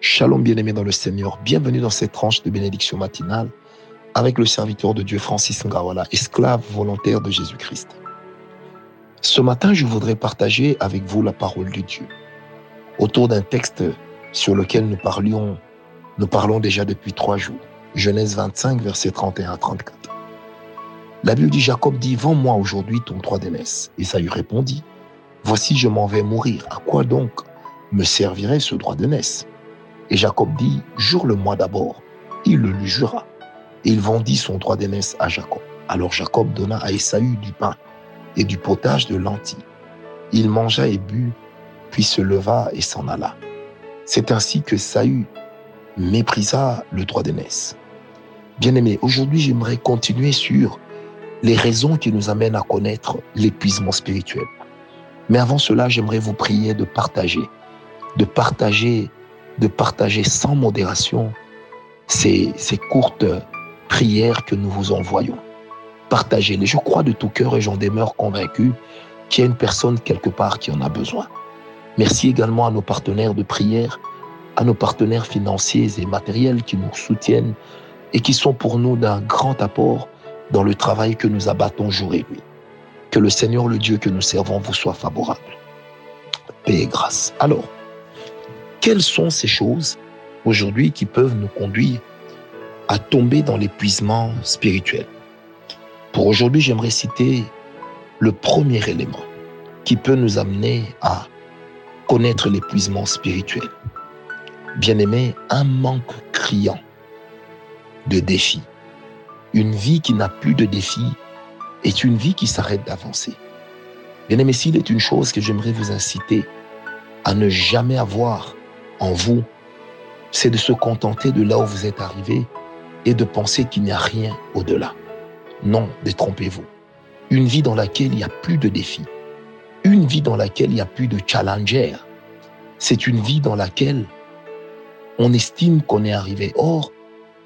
Shalom bien-aimé dans le Seigneur, bienvenue dans cette tranche de bénédiction matinale avec le serviteur de Dieu Francis Ngawala, esclave volontaire de Jésus-Christ. Ce matin, je voudrais partager avec vous la parole de Dieu autour d'un texte sur lequel nous parlions, nous parlons déjà depuis trois jours. Genèse 25, versets 31 à 34. La Bible dit, Jacob dit, vends-moi aujourd'hui ton droit d'aînesse. Esaü répondit, voici je m'en vais mourir. À quoi donc me servirait ce droit d'aînesse Et Jacob dit, jure-le-moi d'abord. Il le lui jura. Et il vendit son droit d'aînesse à Jacob. Alors Jacob donna à Esaü du pain et du potage de lentilles. Il mangea et but, puis se leva et s'en alla. C'est ainsi que Saül méprisa le droit d'aînesse. Bien-aimé, aujourd'hui j'aimerais continuer sur les raisons qui nous amènent à connaître l'épuisement spirituel. Mais avant cela, j'aimerais vous prier de partager, de partager, de partager sans modération ces, ces courtes prières que nous vous envoyons. Partagez-les. Je crois de tout cœur et j'en demeure convaincu qu'il y a une personne quelque part qui en a besoin. Merci également à nos partenaires de prière, à nos partenaires financiers et matériels qui nous soutiennent et qui sont pour nous d'un grand apport dans le travail que nous abattons jour et nuit. Que le Seigneur, le Dieu que nous servons, vous soit favorable. Paix et grâce. Alors, quelles sont ces choses aujourd'hui qui peuvent nous conduire à tomber dans l'épuisement spirituel? Pour aujourd'hui, j'aimerais citer le premier élément qui peut nous amener à connaître l'épuisement spirituel. Bien-aimé, un manque criant de défis. Une vie qui n'a plus de défis est une vie qui s'arrête d'avancer. Bien-aimé, s'il est une chose que j'aimerais vous inciter à ne jamais avoir en vous, c'est de se contenter de là où vous êtes arrivé et de penser qu'il n'y a rien au-delà. Non, détrompez-vous. Une vie dans laquelle il n'y a plus de défis, une vie dans laquelle il n'y a plus de challenger, c'est une vie dans laquelle on estime qu'on est arrivé. Or,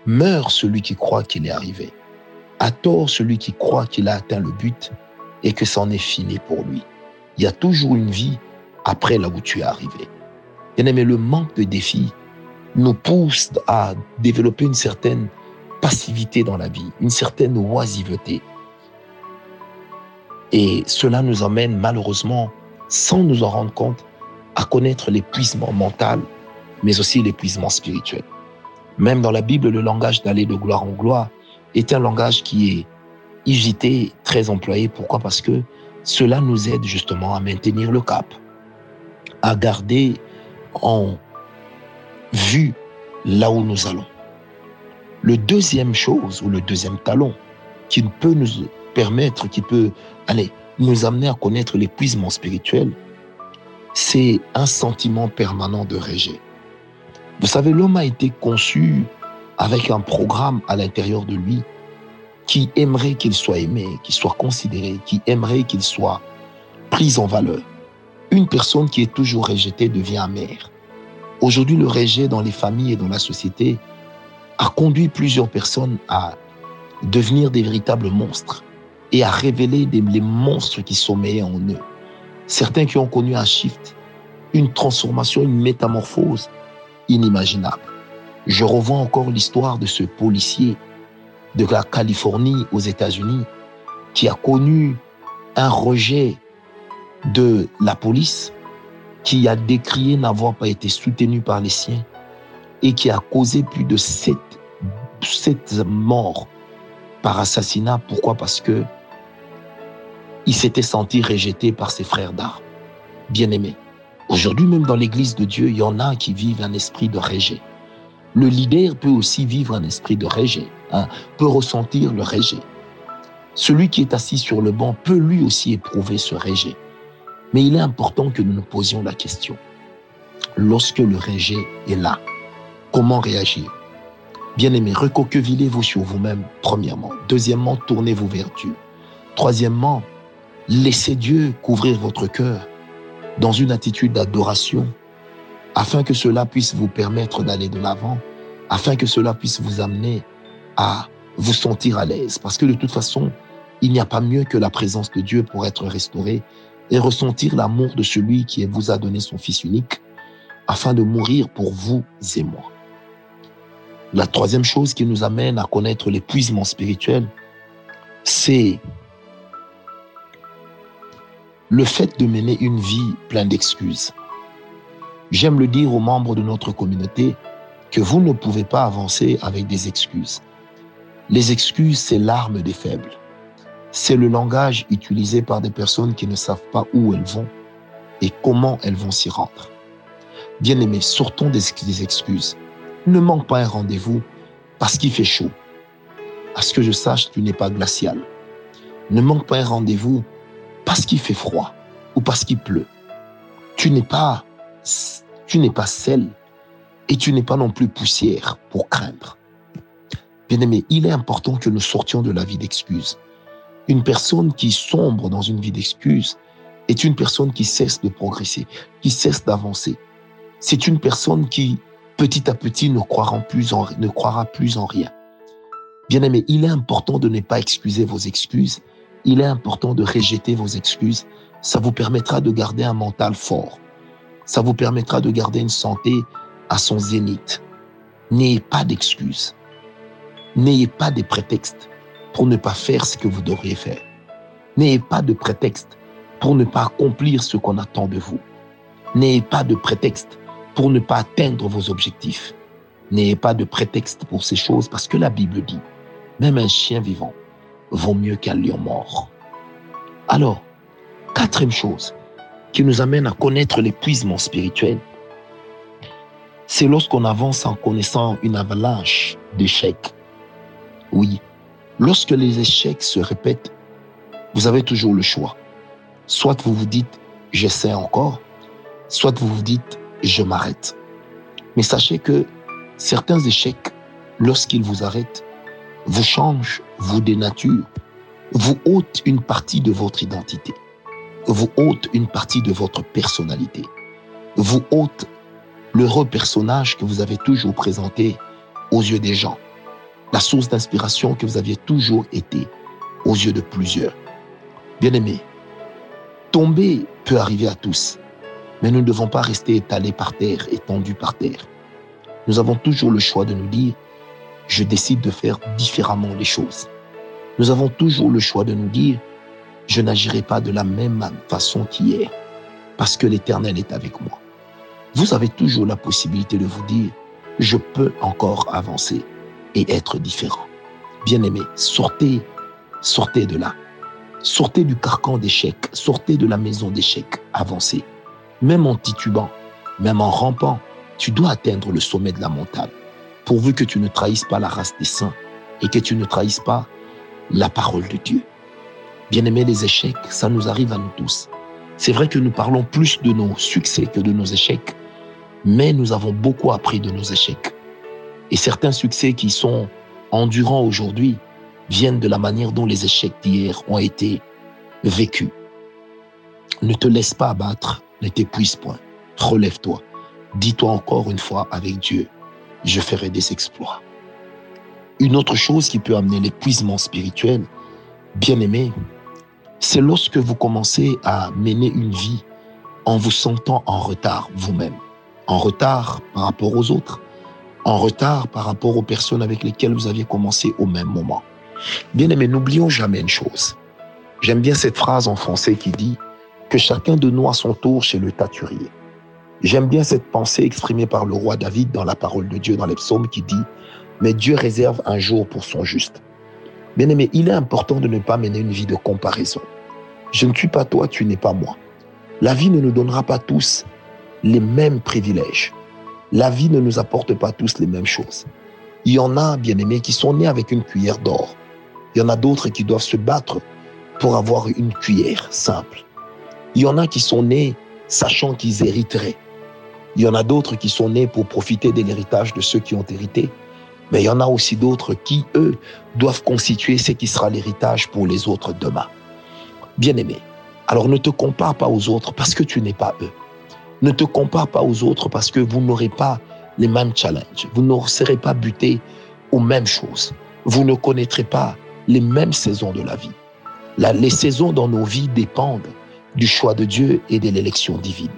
meurt celui qui croit qu'il est arrivé. À tort celui qui croit qu'il a atteint le but et que c'en est fini pour lui. Il y a toujours une vie après là où tu es arrivé. Bien aimé, le manque de défis nous pousse à développer une certaine passivité dans la vie, une certaine oisiveté. Et cela nous emmène malheureusement, sans nous en rendre compte, à connaître l'épuisement mental, mais aussi l'épuisement spirituel. Même dans la Bible, le langage d'aller de gloire en gloire est un langage qui est hésité, très employé. Pourquoi? Parce que cela nous aide justement à maintenir le cap, à garder en vue là où nous allons. Le deuxième chose ou le deuxième talon qui peut nous permettre, qui peut aller nous amener à connaître l'épuisement spirituel, c'est un sentiment permanent de rejet. Vous savez, l'homme a été conçu avec un programme à l'intérieur de lui qui aimerait qu'il soit aimé, qu'il soit considéré, qui aimerait qu'il soit pris en valeur. Une personne qui est toujours rejetée devient amère. Aujourd'hui, le rejet dans les familles et dans la société a conduit plusieurs personnes à devenir des véritables monstres et à révéler les monstres qui sommeillent en eux. Certains qui ont connu un shift, une transformation, une métamorphose inimaginable. Je revois encore l'histoire de ce policier de la Californie aux États-Unis qui a connu un rejet de la police, qui a décrié n'avoir pas été soutenu par les siens et qui a causé plus de sept, sept morts par assassinat. Pourquoi? Parce que il s'était senti rejeté par ses frères d'armes. Bien-aimés, aujourd'hui même dans l'Église de Dieu, il y en a qui vivent un esprit de rejet. Le leader peut aussi vivre un esprit de rejet, hein, peut ressentir le rejet. Celui qui est assis sur le banc peut lui aussi éprouver ce rejet. Mais il est important que nous nous posions la question. Lorsque le rejet est là, comment réagir? Bien-aimés, recoquevillez-vous sur vous-même, premièrement. Deuxièmement, tournez-vous vers Dieu. Troisièmement, Laissez Dieu couvrir votre cœur dans une attitude d'adoration afin que cela puisse vous permettre d'aller de l'avant, afin que cela puisse vous amener à vous sentir à l'aise. Parce que de toute façon, il n'y a pas mieux que la présence de Dieu pour être restauré et ressentir l'amour de celui qui vous a donné son Fils unique, afin de mourir pour vous et moi. La troisième chose qui nous amène à connaître l'épuisement spirituel, c'est le fait de mener une vie pleine d'excuses. J'aime le dire aux membres de notre communauté que vous ne pouvez pas avancer avec des excuses. Les excuses, c'est l'arme des faibles. C'est le langage utilisé par des personnes qui ne savent pas où elles vont et comment elles vont s'y rendre. Bien-aimés, sortons des excuses. Ne manque pas un rendez-vous parce qu'il fait chaud. À ce que je sache, tu n'es pas glacial. Ne manque pas un rendez-vous parce qu'il fait froid ou parce qu'il pleut. Tu n'es pas, tu n'es pas sel et tu n'es pas non plus poussière pour craindre. Bien-aimé, il est important que nous sortions de la vie d'excuses. Une personne qui sombre dans une vie d'excuses est une personne qui cesse de progresser, qui cesse d'avancer. C'est une personne qui, petit à petit, ne croira plus en, rien. Bien-aimé, il est important de ne pas excuser vos excuses. Il est important de rejeter vos excuses. Ça vous permettra de garder un mental fort. Ça vous permettra de garder une santé à son zénith. N'ayez pas d'excuses. N'ayez pas de prétextes pour ne pas faire ce que vous devriez faire. N'ayez pas de prétexte pour ne pas accomplir ce qu'on attend de vous. N'ayez pas de prétexte pour ne pas atteindre vos objectifs. N'ayez pas de prétexte pour ces choses parce que la Bible dit, même un chien vivant vaut mieux qu'un lion mort. Alors, quatrième chose qui nous amène à connaître l'épuisement spirituel, c'est lorsqu'on avance en connaissant une avalanche d'échecs. Oui, lorsque les échecs se répètent, vous avez toujours le choix. Soit vous vous dites, j'essaie encore, soit vous vous dites, je m'arrête. Mais sachez que certains échecs, lorsqu'ils vous arrêtent, vous changent, vous dénaturent, vous ôtent une partie de votre identité, vous ôtent une partie de votre personnalité, vous ôtent l'heureux personnage que vous avez toujours présenté aux yeux des gens, la source d'inspiration que vous aviez toujours été aux yeux de plusieurs. Bien-aimés, tomber peut arriver à tous, mais nous ne devons pas rester étalés par terre, étendus par terre. Nous avons toujours le choix de nous dire, je décide de faire différemment les choses. Nous avons toujours le choix de nous dire, je n'agirai pas de la même façon qu'hier, parce que l'Éternel est avec moi. Vous avez toujours la possibilité de vous dire, je peux encore avancer et être différent. Bien-aimé, sortez, sortez de là. Sortez du carcan d'échec, sortez de la maison d'échec, avancez même en titubant, même en rampant, tu dois atteindre le sommet de la montagne, pourvu que tu ne trahisses pas la race des saints et que tu ne trahisses pas la parole de Dieu. Bien-aimés, les échecs, ça nous arrive à nous tous. C'est vrai que nous parlons plus de nos succès que de nos échecs, mais nous avons beaucoup appris de nos échecs. Et certains succès qui sont endurants aujourd'hui viennent de la manière dont les échecs d'hier ont été vécus. Ne te laisse pas abattre ne t'épuise point. Relève-toi. Dis-toi encore une fois avec Dieu, je ferai des exploits. Une autre chose qui peut amener l'épuisement spirituel, bien aimé, c'est lorsque vous commencez à mener une vie en vous sentant en retard vous-même, en retard par rapport aux autres, en retard par rapport aux personnes avec lesquelles vous aviez commencé au même moment. Bien aimé, n'oublions jamais une chose. J'aime bien cette phrase en français qui dit que chacun de nous a son tour chez le taturier. J'aime bien cette pensée exprimée par le roi David dans la parole de Dieu dans les psaumes qui dit Mais Dieu réserve un jour pour son juste. Bien aimé, il est important de ne pas mener une vie de comparaison. Je ne suis pas toi, tu n'es pas moi. La vie ne nous donnera pas tous les mêmes privilèges. La vie ne nous apporte pas tous les mêmes choses. Il y en a, bien aimés, qui sont nés avec une cuillère d'or. Il y en a d'autres qui doivent se battre pour avoir une cuillère simple. Il y en a qui sont nés sachant qu'ils hériteraient. Il y en a d'autres qui sont nés pour profiter de l'héritage de ceux qui ont hérité. Mais il y en a aussi d'autres qui, eux, doivent constituer ce qui sera l'héritage pour les autres demain. Bien-aimé, alors ne te compare pas aux autres parce que tu n'es pas eux. Ne te compare pas aux autres parce que vous n'aurez pas les mêmes challenges. Vous ne serez pas butés aux mêmes choses. Vous ne connaîtrez pas les mêmes saisons de la vie. les saisons dans nos vies dépendent du choix de Dieu et de l'élection divine.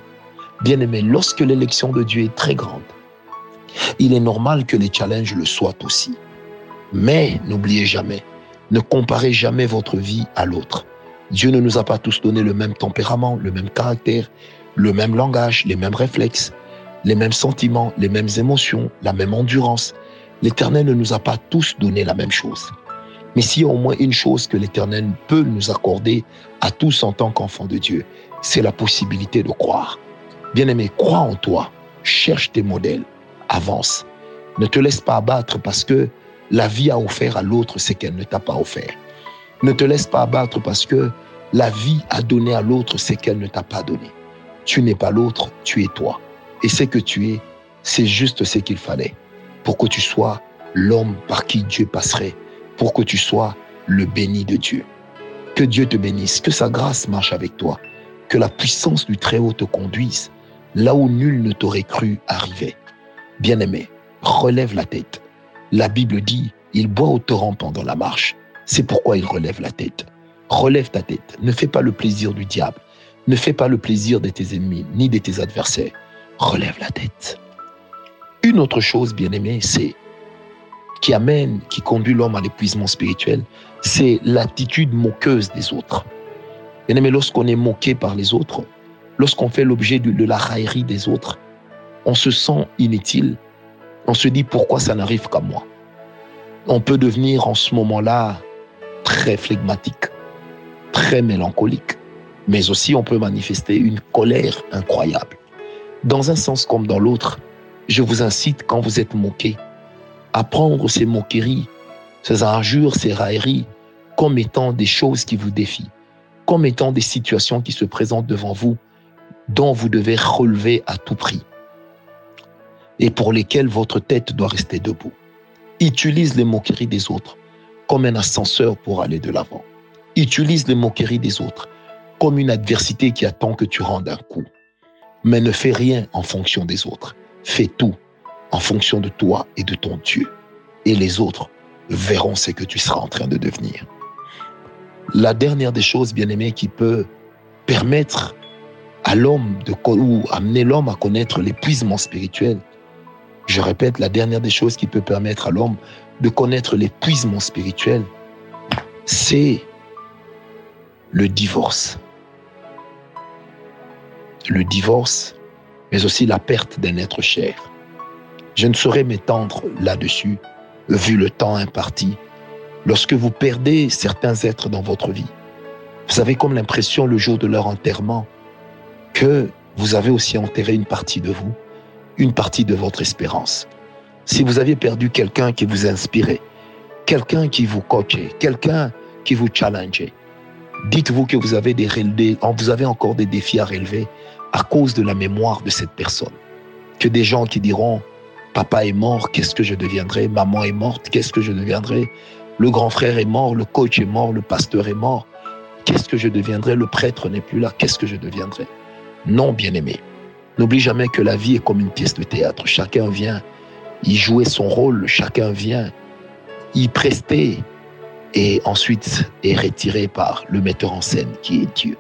Bien-aimé, lorsque l'élection de Dieu est très grande, il est normal que les challenges le soient aussi. Mais n'oubliez jamais, ne comparez jamais votre vie à l'autre. Dieu ne nous a pas tous donné le même tempérament, le même caractère, le même langage, les mêmes réflexes, les mêmes sentiments, les mêmes émotions, la même endurance. L'Éternel ne nous a pas tous donné la même chose. Mais s'il y a au moins une chose que l'Éternel peut nous accorder à tous en tant qu'enfants de Dieu, c'est la possibilité de croire. Bien-aimé, crois en toi, cherche tes modèles, avance. Ne te laisse pas abattre parce que la vie a offert à l'autre ce qu'elle ne t'a pas offert. Ne te laisse pas abattre parce que la vie a donné à l'autre ce qu'elle ne t'a pas donné. Tu n'es pas l'autre, tu es toi. Et ce que tu es, c'est juste ce qu'il fallait pour que tu sois l'homme par qui Dieu passerait, pour que tu sois le béni de Dieu. Que Dieu te bénisse, que sa grâce marche avec toi, que la puissance du Très-Haut te conduise là où nul ne t'aurait cru arriver. Bien-aimé, relève la tête. La Bible dit, il boit au torrent pendant la marche. C'est pourquoi il relève la tête. Relève ta tête. Ne fais pas le plaisir du diable. Ne fais pas le plaisir de tes ennemis ni de tes adversaires. Relève la tête. Une autre chose, bien-aimé, c'est qui amène, qui conduit l'homme à l'épuisement spirituel, c'est l'attitude moqueuse des autres. Bien-aimé, lorsqu'on est moqué par les autres, lorsqu'on fait l'objet de, la raillerie des autres, on se sent inutile. On se dit pourquoi ça n'arrive qu'à moi? On peut devenir en ce moment-là très flegmatique, très mélancolique, mais aussi on peut manifester une colère incroyable. Dans un sens comme dans l'autre, je vous incite, quand vous êtes moqué, à prendre ces moqueries, ces injures, ces railleries, comme étant des choses qui vous défient, comme étant des situations qui se présentent devant vous, dont vous devez relever à tout prix, et pour lesquelles votre tête doit rester debout. Utilise les moqueries des autres comme un ascenseur pour aller de l'avant. Utilise les moqueries des autres comme une adversité qui attend que tu rendes un coup. Mais ne fais rien en fonction des autres. Fais tout en fonction de toi et de ton Dieu. Et les autres verront ce que tu seras en train de devenir. La dernière des choses, bien aimées, qui peut permettre à l'homme de, ou amener l'homme à connaître l'épuisement spirituel, je répète, la dernière des choses qui peut permettre à l'homme de connaître l'épuisement spirituel, c'est le divorce. Le divorce, mais aussi la perte d'un être cher. Je ne saurais m'étendre là-dessus, vu le temps imparti, lorsque vous perdez certains êtres dans votre vie. Vous avez comme l'impression le jour de leur enterrement que vous avez aussi enterré une partie de vous, une partie de votre espérance. Si vous aviez perdu quelqu'un qui vous inspirait, quelqu'un qui vous coachait, quelqu'un qui vous challengeait, dites-vous que vous avez, des, vous avez encore des défis à relever à cause de la mémoire de cette personne. Que des gens qui diront, papa est mort, qu'est-ce que je deviendrai? Maman est morte, qu'est-ce que je deviendrai? Le grand frère est mort, le coach est mort, le pasteur est mort. Qu'est-ce que je deviendrai? Le prêtre n'est plus là, qu'est-ce que je deviendrai? Non, bien-aimé. N'oublie jamais que la vie est comme une pièce de théâtre. Chacun vient y jouer son rôle, chacun vient y prester et ensuite est retiré par le metteur en scène qui est Dieu.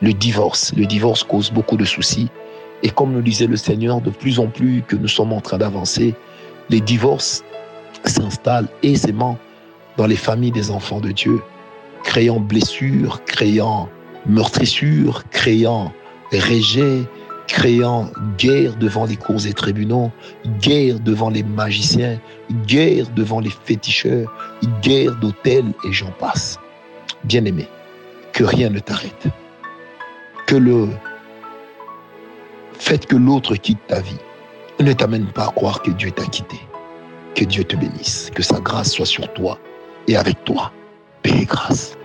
Le divorce, le divorce cause beaucoup de soucis et comme nous disait le Seigneur, de plus en plus que nous sommes en train d'avancer, les divorces s'installent aisément dans les familles des enfants de Dieu, créant blessures, créant meurtrissures, créant rejet, créant guerre devant les cours et tribunaux, guerre devant les magiciens, guerre devant les féticheurs, guerre d'hôtels et j'en passe. Bien-aimé, que rien ne t'arrête. Que le fait que l'autre quitte ta vie ne t'amène pas à croire que Dieu t'a quitté. Que Dieu te bénisse, que sa grâce soit sur toi et avec toi. Paix et grâce.